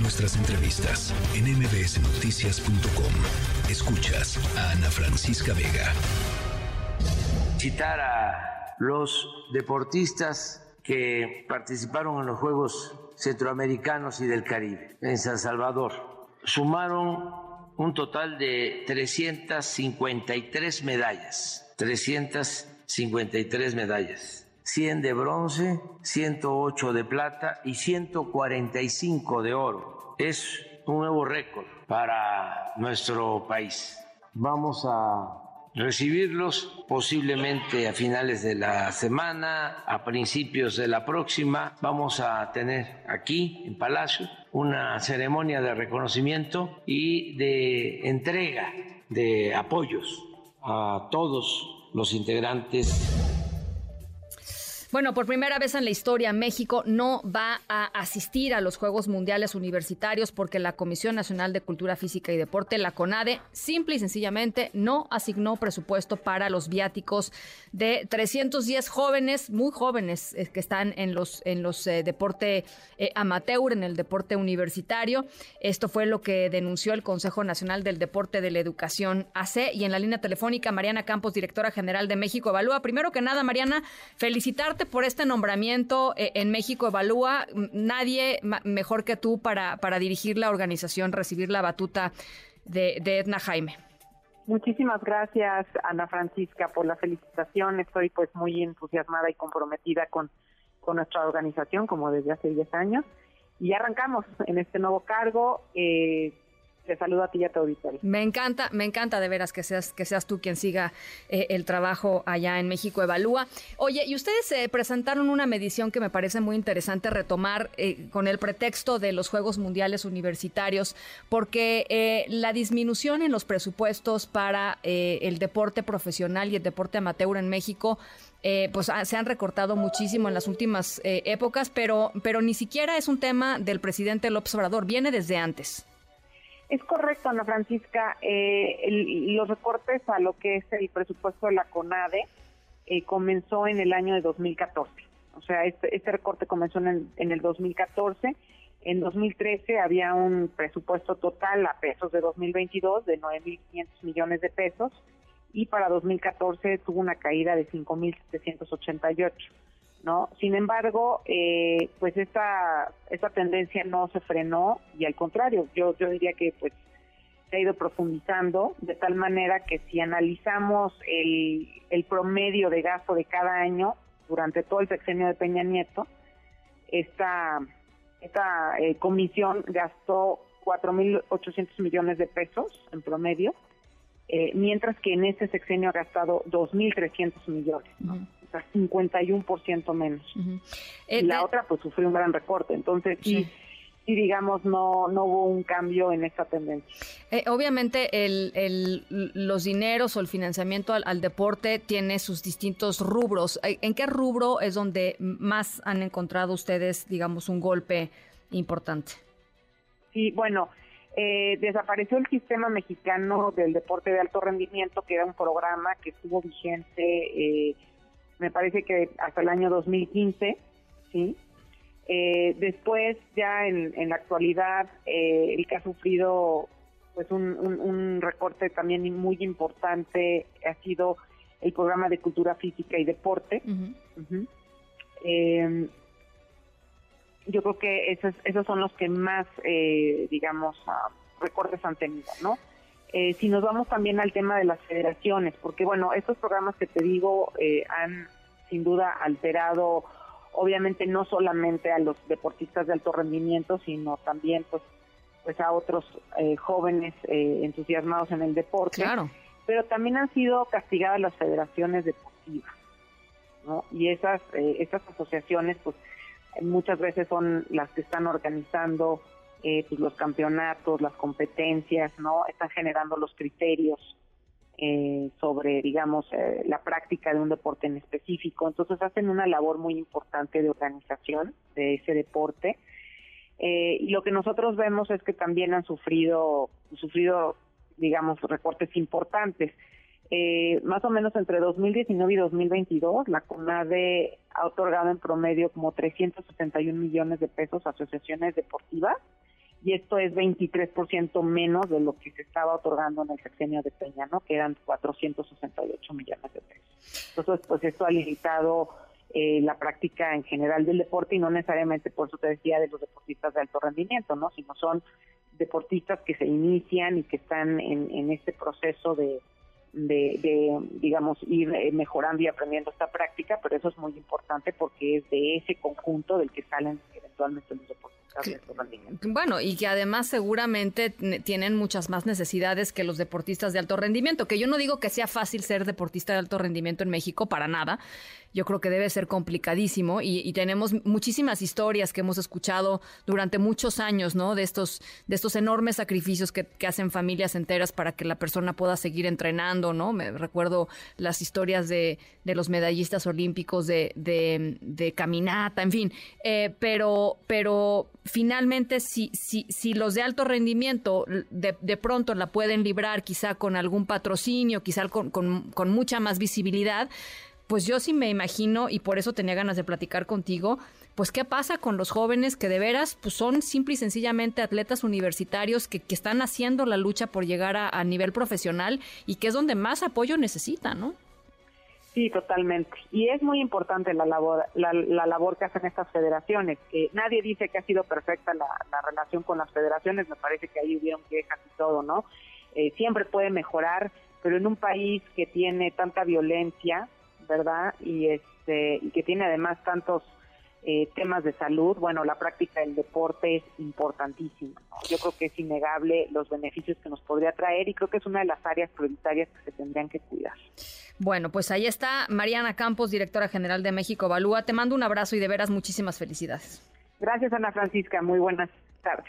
Nuestras entrevistas en mbsnoticias.com. Escuchas a Ana Francisca Vega. Citar a los deportistas que participaron en los Juegos Centroamericanos y del Caribe en San Salvador. Sumaron un total de 353 medallas. 353 medallas 100 de bronce, 108 de plata y 145 de oro. Es un nuevo récord para nuestro país. Vamos a recibirlos posiblemente a finales de la semana, a principios de la próxima. Vamos a tener aquí en Palacio una ceremonia de reconocimiento y de entrega de apoyos a todos los integrantes bueno, por primera vez en la historia, México no va a asistir a los Juegos Mundiales Universitarios porque la Comisión Nacional de Cultura Física y Deporte, la CONADE, simple y sencillamente no asignó presupuesto para los viáticos de 310 jóvenes, muy jóvenes, eh, que están en los, en los eh, deporte eh, amateur, en el deporte universitario. Esto fue lo que denunció el Consejo Nacional del Deporte de la Educación AC y en la línea telefónica Mariana Campos, directora general de México Evalúa. Primero que nada, Mariana, felicitarte por este nombramiento eh, en México Evalúa. Nadie mejor que tú para, para dirigir la organización, recibir la batuta de, Edna Jaime. Muchísimas gracias, Ana Francisca, por la felicitación. Estoy pues muy entusiasmada y comprometida con, con nuestra organización, como desde hace 10 años. Y arrancamos en este nuevo cargo. Eh, te saludo a ti y a tu. Me encanta, me encanta de veras que seas, que seas tú quien siga eh, el trabajo allá en México Evalúa. Oye, y ustedes eh, presentaron una medición que me parece muy interesante retomar eh, con el pretexto de los Juegos Mundiales Universitarios, porque la disminución en los presupuestos para el deporte profesional y el deporte amateur en México pues ah, se han recortado muchísimo en las últimas épocas, pero, pero ni siquiera es un tema del presidente López Obrador, viene desde antes. Es correcto, Ana Francisca. Eh, los recortes a lo que es el presupuesto de la CONADE eh, comenzó en el año de 2014. O sea, este, este recorte comenzó en, el 2014. En 2013 había un presupuesto total a pesos de 2022 de 9.500 millones de pesos y para 2014 tuvo una caída de 5.788. ¿no? Sin embargo, eh, pues esta, esta tendencia no se frenó y al contrario, yo, yo diría que pues se ha ido profundizando de tal manera que si analizamos el, el promedio de gasto de cada año durante todo el sexenio de Peña Nieto, esta, esta eh, comisión gastó 4.800 millones de pesos en promedio, eh, mientras que en este sexenio ha gastado 2.300 millones. ¿no? 51% menos. y eh, la otra pues sufrió un gran recorte, entonces sí. sí digamos, no, no hubo un cambio en esta tendencia. Eh, obviamente, el, el, los dineros o el financiamiento al, deporte tiene sus distintos rubros. Eh, ¿En qué rubro es donde más han encontrado ustedes, digamos, un golpe importante? Sí, bueno, desapareció el sistema mexicano del deporte de alto rendimiento, que era un programa que estuvo vigente eh, me parece que hasta el año 2015, ¿sí? Eh, después, ya en, la actualidad, eh, el que ha sufrido pues un, recorte también muy importante ha sido el programa de cultura física y deporte. Eh, yo creo que esos, esos son los que más, digamos, ah, recortes han tenido, ¿no? Eh, si nos vamos también al tema de las federaciones, porque bueno, estos programas que te digo eh, han sin duda alterado, obviamente no solamente a los deportistas de alto rendimiento, sino también pues pues a otros eh, jóvenes entusiasmados en el deporte. Claro. Pero también han sido castigadas las federaciones deportivas, ¿no? Y esas esas asociaciones pues muchas veces son las que están organizando eh, pues los campeonatos, las competencias, ¿no? Están generando los criterios eh, sobre, digamos, eh, la práctica de un deporte en específico. Entonces hacen una labor muy importante de organización de ese deporte. y lo que nosotros vemos es que también han sufrido, sufrido, digamos, recortes importantes. más o menos entre 2019 y 2022, la CONADE ha otorgado en promedio como 371 millones de pesos a asociaciones deportivas y esto es 23% menos de lo que se estaba otorgando en el sexenio de Peña, ¿no? Que eran 468 millones de pesos. Entonces, pues esto ha limitado eh, la práctica en general del deporte y no necesariamente, por eso te decía, de los deportistas de alto rendimiento, ¿no? Sino son deportistas que se inician y que están en, en este proceso de, de, digamos, ir eh, mejorando y aprendiendo esta práctica, pero eso es muy importante porque es de ese conjunto del que salen eventualmente los deportistas bueno, y que además seguramente tienen muchas más necesidades que los deportistas de alto rendimiento, que yo no digo que sea fácil ser deportista de alto rendimiento en México, para nada. Yo creo que debe ser complicadísimo y, tenemos muchísimas historias que hemos escuchado durante muchos años, ¿no? De estos, de estos enormes sacrificios que, hacen familias enteras para que la persona pueda seguir entrenando, ¿no? Me recuerdo las historias de, los medallistas olímpicos de, de, caminata, en fin. Eh, pero, pero finalmente, si, si, si los de alto rendimiento de, de, pronto la pueden librar quizá con algún patrocinio, quizá con, con, mucha más visibilidad, pues yo sí me imagino, y por eso tenía ganas de platicar contigo, pues qué pasa con los jóvenes que de veras pues son simple y sencillamente atletas universitarios que, que están haciendo la lucha por llegar a, a nivel profesional y que es donde más apoyo necesitan, ¿no? Sí, totalmente. Y es muy importante la labor, la, labor que hacen estas federaciones. que nadie dice que ha sido perfecta la, relación con las federaciones, me parece que ahí hubieron quejas y todo, ¿no? Eh, siempre puede mejorar, pero en un país que tiene tanta violencia, ¿verdad? Y, este, y que tiene además tantos eh, temas de salud, bueno, la práctica del deporte es importantísima. Yo creo que es innegable los beneficios que nos podría traer y creo que es una de las áreas prioritarias que se tendrían que cuidar. Bueno, pues ahí está Mariana Campos, directora general de México Evalúa. Te mando un abrazo y de veras muchísimas felicidades. Gracias, Ana Francisca. Muy buenas tardes.